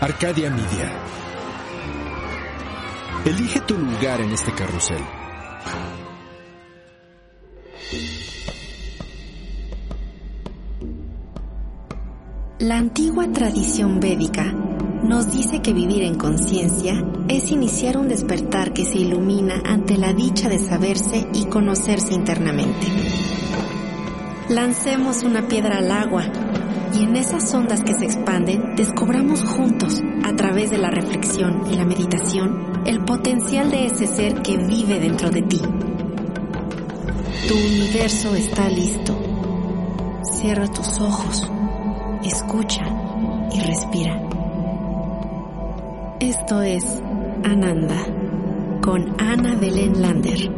Arcadia Media. Elige tu lugar en este carrusel. La antigua tradición védica nos dice que vivir en conciencia es iniciar un despertar que se ilumina ante la dicha de saberse y conocerse internamente. Lancemos una piedra al agua y en esas ondas que se expanden descubramos juntos, a través de la reflexión y la meditación, el potencial de ese ser que vive dentro de ti. Tu universo está listo. Cierra tus ojos, escucha y respira. Esto es Ananda con Ana Belén Lander.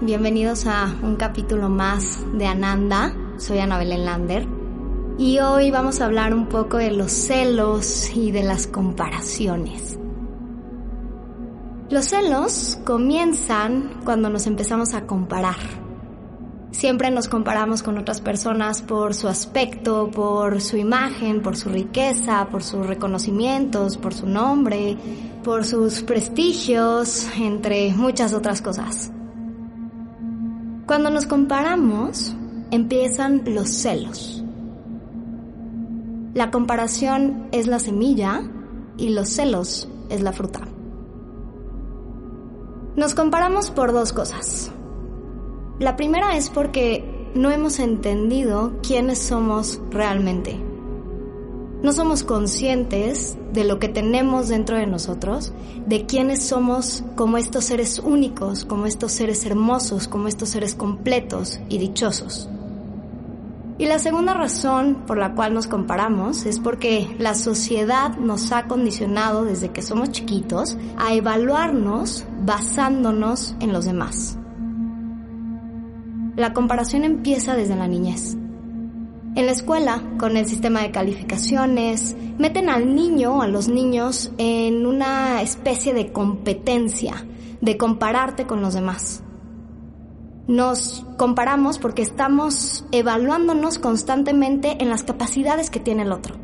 Bienvenidos a un capítulo más de Ananda. Soy Ana Belén y hoy vamos a hablar un poco de los celos y de las comparaciones. Los celos comienzan cuando nos empezamos a comparar. Siempre nos comparamos con otras personas por su aspecto, por su imagen, por su riqueza, por sus reconocimientos, por su nombre, por sus prestigios, entre muchas otras cosas. Cuando nos comparamos, empiezan los celos. La comparación es la semilla y los celos es la fruta. Nos comparamos por dos cosas. La primera es porque no hemos entendido quiénes somos realmente. No somos conscientes de lo que tenemos dentro de nosotros, de quiénes somos como estos seres únicos, como estos seres hermosos, como estos seres completos y dichosos. Y la segunda razón por la cual nos comparamos es porque la sociedad nos ha condicionado desde que somos chiquitos a evaluarnos basándonos en los demás. La comparación empieza desde la niñez. En la escuela, con el sistema de calificaciones, meten al niño o a los niños en una especie de competencia, de compararte con los demás. Nos comparamos porque estamos evaluándonos constantemente en las capacidades que tiene el otro.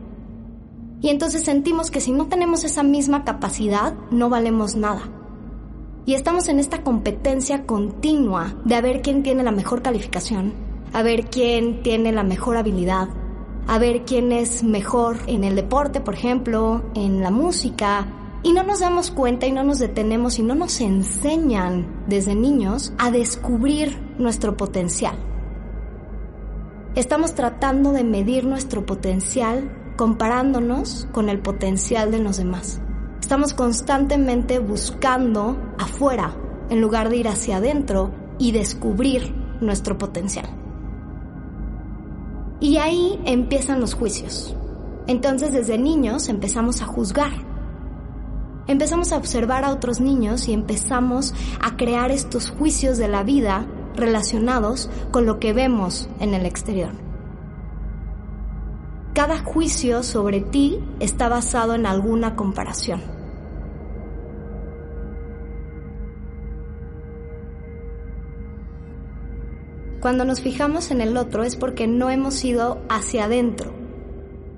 Y entonces sentimos que si no tenemos esa misma capacidad, no valemos nada. Y estamos en esta competencia continua de ver quién tiene la mejor calificación, a ver quién tiene la mejor habilidad, a ver quién es mejor en el deporte, por ejemplo, en la música, y no nos damos cuenta y no nos detenemos y no nos enseñan desde niños a descubrir nuestro potencial. Estamos tratando de medir nuestro potencial comparándonos con el potencial de los demás. Estamos constantemente buscando afuera en lugar de ir hacia adentro y descubrir nuestro potencial. Y ahí empiezan los juicios. Entonces desde niños empezamos a juzgar empezamos a observar a otros niños y empezamos a crear estos juicios de la vida relacionados con lo que vemos en el exterior. Cada juicio sobre ti está basado en alguna comparación. Cuando nos fijamos en el otro es porque no hemos ido hacia adentro,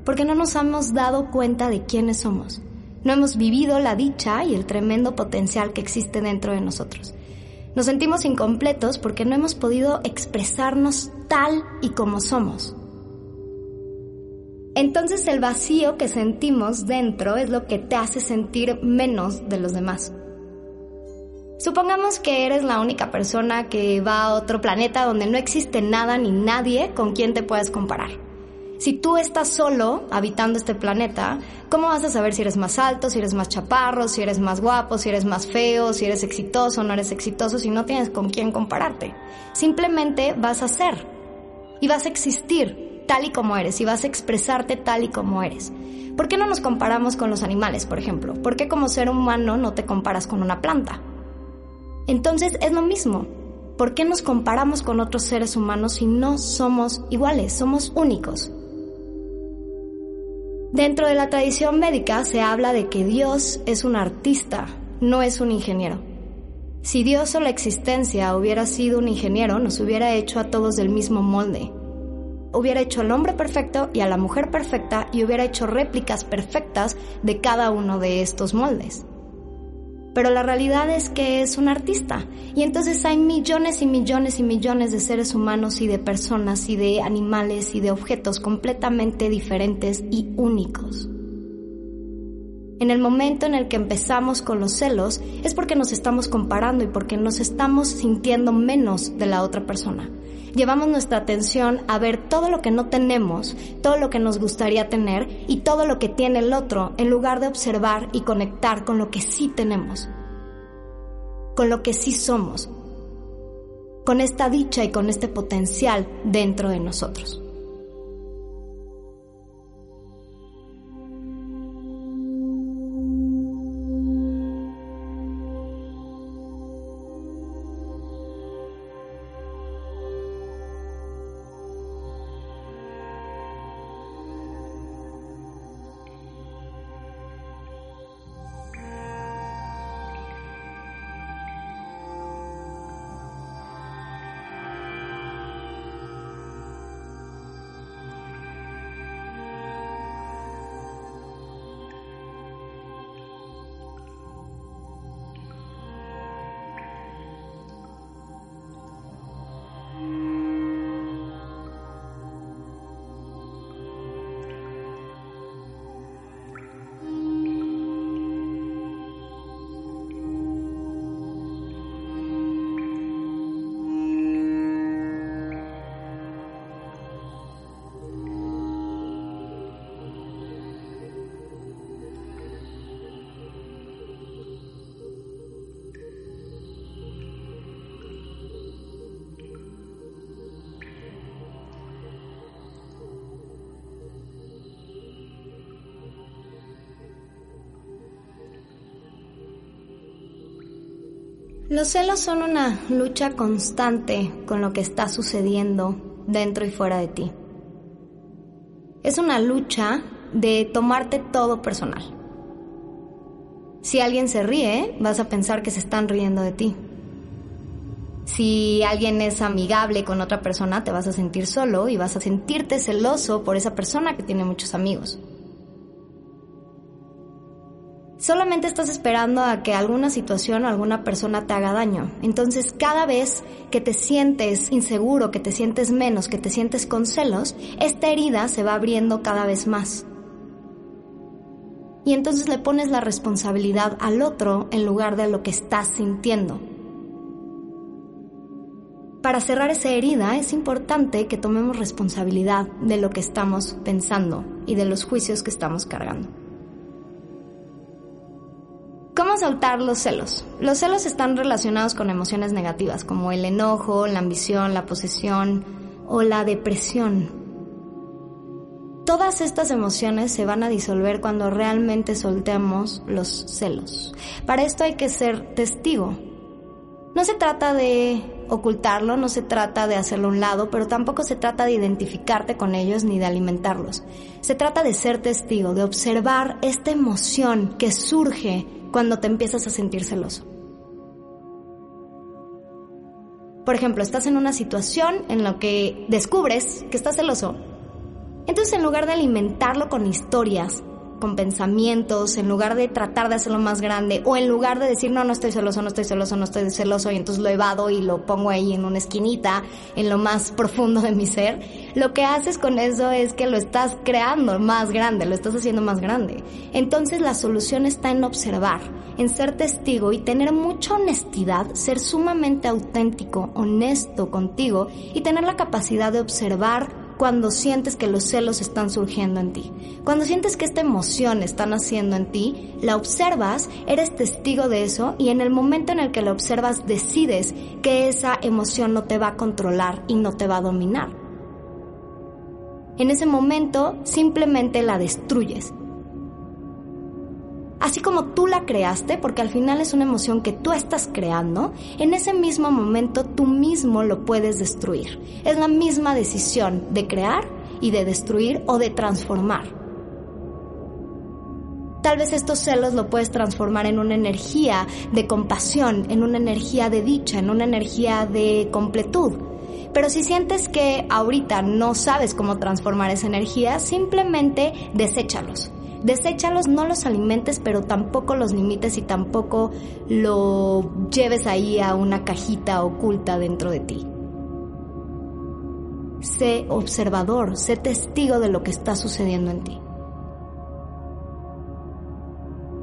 porque no nos hemos dado cuenta de quiénes somos no hemos vivido la dicha y el tremendo potencial que existe dentro de nosotros. Nos sentimos incompletos porque no hemos podido expresarnos tal y como somos. Entonces el vacío que sentimos dentro es lo que te hace sentir menos de los demás. Supongamos que eres la única persona que va a otro planeta donde no existe nada ni nadie con quien te puedas comparar. Si tú estás solo habitando este planeta, ¿cómo vas a saber si eres más alto, si eres más chaparro, si eres más guapo, si eres más feo, si eres exitoso o no eres exitoso, si no tienes con quién compararte? Simplemente vas a ser y vas a existir tal y como eres y vas a expresarte tal y como eres. ¿Por qué no nos comparamos con los animales, por ejemplo? ¿Por qué como ser humano no te comparas con una planta? Entonces es lo mismo. ¿Por qué nos comparamos con otros seres humanos si no somos iguales, somos únicos? Dentro de la tradición médica se habla de que Dios es un artista, no es un ingeniero. Si Dios o la existencia hubiera sido un ingeniero, nos hubiera hecho a todos del mismo molde. Hubiera hecho al hombre perfecto y a la mujer perfecta y hubiera hecho réplicas perfectas de cada uno de estos moldes pero la realidad es que es un artista. Y entonces hay millones y millones y millones de seres humanos y de personas y de animales y de objetos completamente diferentes y únicos. En el momento en el que empezamos con los celos es porque nos estamos comparando y porque nos estamos sintiendo menos de la otra persona. Llevamos nuestra atención a ver todo lo que no tenemos, todo lo que nos gustaría tener y todo lo que tiene el otro en lugar de observar y conectar con lo que sí tenemos, con lo que sí somos, con esta dicha y con este potencial dentro de nosotros. Los celos son una lucha constante con lo que está sucediendo dentro y fuera de ti. Es una lucha de tomarte todo personal. Si alguien se ríe, vas a pensar que se están riendo de ti. Si alguien es amigable con otra persona, te vas a sentir solo y vas a sentirte celoso por esa persona que tiene muchos amigos. Solamente estás esperando a que alguna situación o alguna persona te haga daño. Entonces cada vez que te sientes inseguro, que te sientes menos, que te sientes con celos, esta herida se va abriendo cada vez más. Y entonces le pones la responsabilidad al otro en lugar de lo que estás sintiendo. Para cerrar esa herida es importante que tomemos responsabilidad de lo que estamos pensando y de los juicios que estamos cargando. ¿Cómo soltar los celos? Los celos están relacionados con emociones negativas como el enojo, la ambición, la posesión o la depresión. Todas estas emociones se van a disolver cuando realmente soltemos los celos. Para esto hay que ser testigo. No se trata de ocultarlo, no se trata de hacerlo a un lado, pero tampoco se trata de identificarte con ellos ni de alimentarlos. Se trata de ser testigo, de observar esta emoción que surge cuando te empiezas a sentir celoso. Por ejemplo, estás en una situación en la que descubres que estás celoso. Entonces, en lugar de alimentarlo con historias, con pensamientos, en lugar de tratar de hacerlo más grande, o en lugar de decir, no, no estoy celoso, no estoy celoso, no estoy celoso, y entonces lo evado y lo pongo ahí en una esquinita, en lo más profundo de mi ser, lo que haces con eso es que lo estás creando más grande, lo estás haciendo más grande. Entonces la solución está en observar, en ser testigo y tener mucha honestidad, ser sumamente auténtico, honesto contigo y tener la capacidad de observar cuando sientes que los celos están surgiendo en ti. Cuando sientes que esta emoción está naciendo en ti, la observas, eres testigo de eso y en el momento en el que la observas decides que esa emoción no te va a controlar y no te va a dominar. En ese momento simplemente la destruyes así como tú la creaste, porque al final es una emoción que tú estás creando, en ese mismo momento tú mismo lo puedes destruir. Es la misma decisión de crear y de destruir o de transformar. Tal vez estos celos lo puedes transformar en una energía de compasión, en una energía de dicha, en una energía de completud. Pero si sientes que ahorita no sabes cómo transformar esa energía, simplemente deséchalos deséchalos, no los alimentes, pero tampoco los limites y tampoco lo lleves ahí a una cajita oculta dentro de ti. Sé observador, sé testigo de lo que está sucediendo en ti.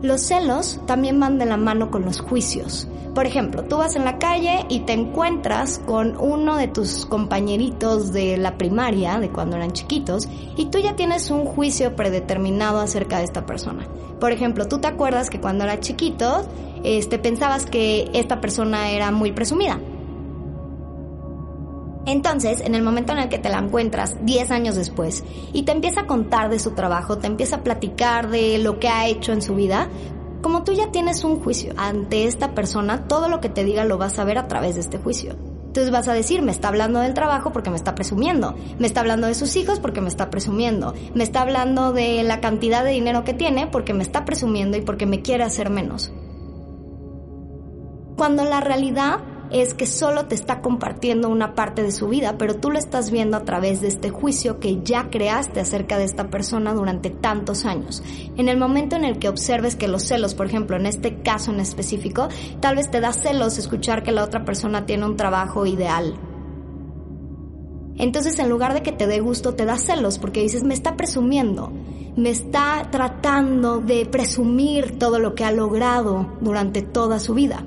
Los celos también van de la mano con los juicios. Por ejemplo, tú vas en la calle y te encuentras con uno de tus compañeritos de la primaria, de cuando eran chiquitos, y tú ya tienes un juicio predeterminado acerca de esta persona. Por ejemplo, tú te acuerdas que cuando eras chiquito, este, pensabas que esta persona era muy presumida entonces, en el momento en el que te la encuentras 10 años después y te empieza a contar de su trabajo, te empieza a platicar de lo que ha hecho en su vida, como tú ya tienes un juicio ante esta persona, todo lo que te diga lo vas a ver a través de este juicio. Entonces vas a decir, me está hablando del trabajo porque me está presumiendo, me está hablando de sus hijos porque me está presumiendo, me está hablando de la cantidad de dinero que tiene porque me está presumiendo y porque me quiere hacer menos. Cuando la realidad es que solo te está compartiendo una parte de su vida, pero tú lo estás viendo a través de este juicio que ya creaste acerca de esta persona durante tantos años. En el momento en el que observes que los celos, por ejemplo, en este caso en específico, tal vez te da celos escuchar que la otra persona tiene un trabajo ideal. Entonces, en lugar de que te dé gusto, te da celos porque dices, me está presumiendo, me está tratando de presumir todo lo que ha logrado durante toda su vida.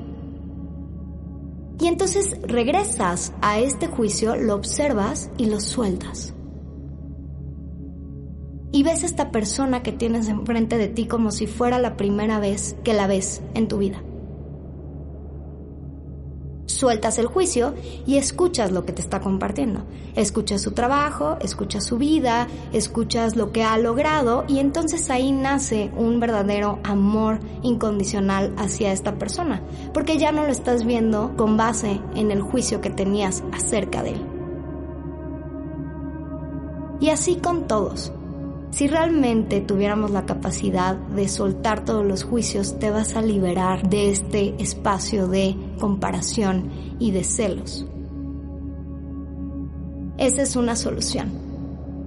Y entonces regresas a este juicio, lo observas y lo sueltas. Y ves a esta persona que tienes enfrente de ti como si fuera la primera vez que la ves en tu vida sueltas el juicio y escuchas lo que te está compartiendo. Escuchas su trabajo, escuchas su vida, escuchas lo que ha logrado y entonces ahí nace un verdadero amor incondicional hacia esta persona, porque ya no lo estás viendo con base en el juicio que tenías acerca de él. Y así con todos. Si realmente tuviéramos la capacidad de soltar todos los juicios, te vas a liberar de este espacio de comparación y de celos. Esa es una solución.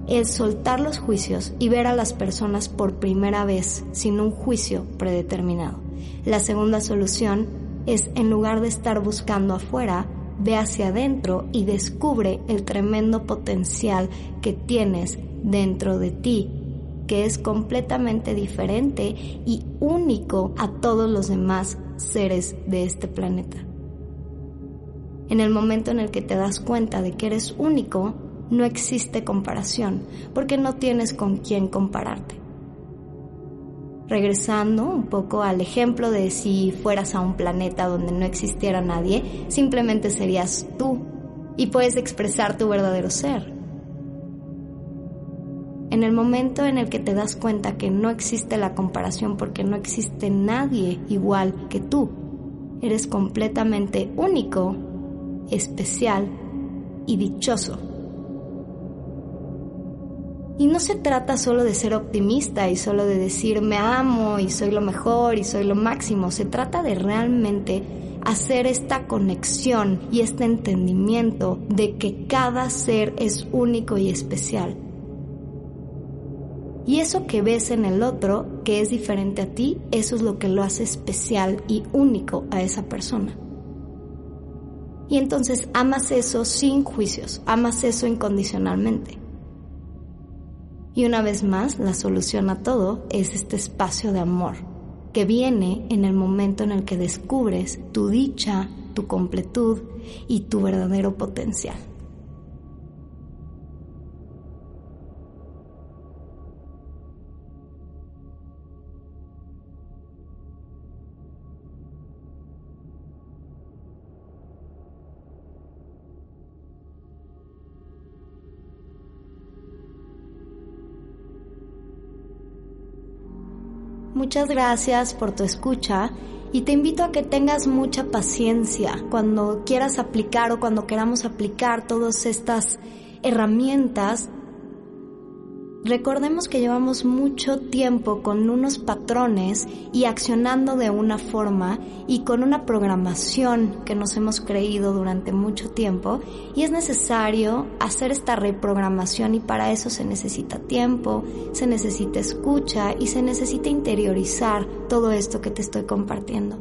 El soltar los juicios y ver a las personas por primera vez sin un juicio predeterminado. La segunda solución es en lugar de estar buscando afuera, ve hacia adentro y descubre el tremendo potencial que tienes dentro de ti, que es completamente diferente y único a todos los demás seres de este planeta. En el momento en el que te das cuenta de que eres único, no existe comparación, porque no tienes con quién compararte. Regresando un poco al ejemplo de si fueras a un planeta donde no existiera nadie, simplemente serías tú y puedes expresar tu verdadero ser. En el momento en el que te das cuenta que no existe la comparación porque no existe nadie igual que tú, eres completamente único, especial y dichoso. Y no se trata solo de ser optimista y solo de decir me amo y soy lo mejor y soy lo máximo, se trata de realmente hacer esta conexión y este entendimiento de que cada ser es único y especial y eso que ves en el otro, que es diferente a ti, eso es lo que lo hace especial y único a esa persona. Y entonces amas eso sin juicios, amas eso incondicionalmente. Y una vez más, la solución a todo es este espacio de amor, que viene en el momento en el que descubres tu dicha, tu completud y tu verdadero potencial. Muchas gracias por tu escucha y te invito a que tengas mucha paciencia cuando quieras aplicar o cuando queramos aplicar todas estas herramientas Recordemos que llevamos mucho tiempo con unos patrones y accionando de una forma y con una programación que nos hemos creído durante mucho tiempo y es necesario hacer esta reprogramación y para eso se necesita tiempo, se necesita escucha y se necesita interiorizar todo esto que te estoy compartiendo.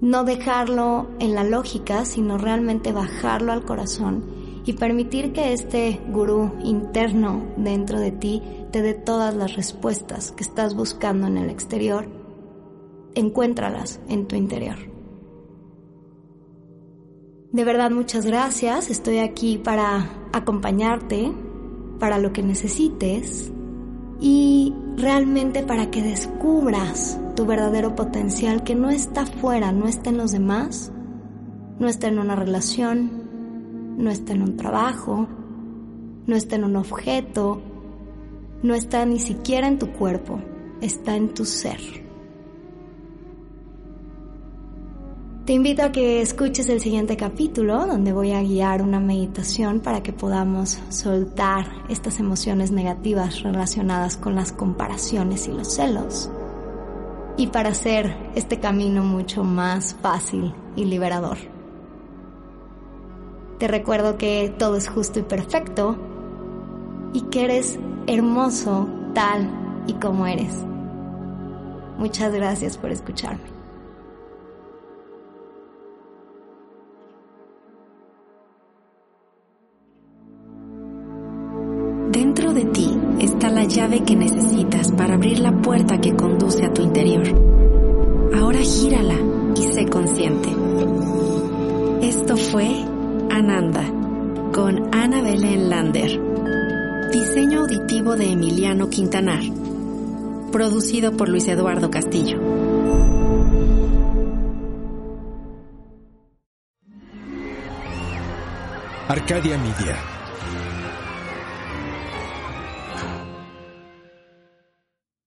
No dejarlo en la lógica, sino realmente bajarlo al corazón y permitir que este gurú interno dentro de ti te dé todas las respuestas que estás buscando en el exterior, encuéntralas en tu interior. De verdad muchas gracias, estoy aquí para acompañarte, para lo que necesites y realmente para que descubras tu verdadero potencial que no está fuera, no está en los demás, no está en una relación, no está en un trabajo, no está en un objeto, no está ni siquiera en tu cuerpo, está en tu ser. Te invito a que escuches el siguiente capítulo donde voy a guiar una meditación para que podamos soltar estas emociones negativas relacionadas con las comparaciones y los celos y para hacer este camino mucho más fácil y liberador. Te recuerdo que todo es justo y perfecto y que eres hermoso tal y como eres. Muchas gracias por escucharme. Dentro de ti está la llave que necesitas para abrir la puerta que conduce a tu interior. Ahora gírala y sé consciente. Esto fue Ananda con Ana Belén Lander. Diseño auditivo de Emiliano Quintanar. Producido por Luis Eduardo Castillo. Arcadia Media.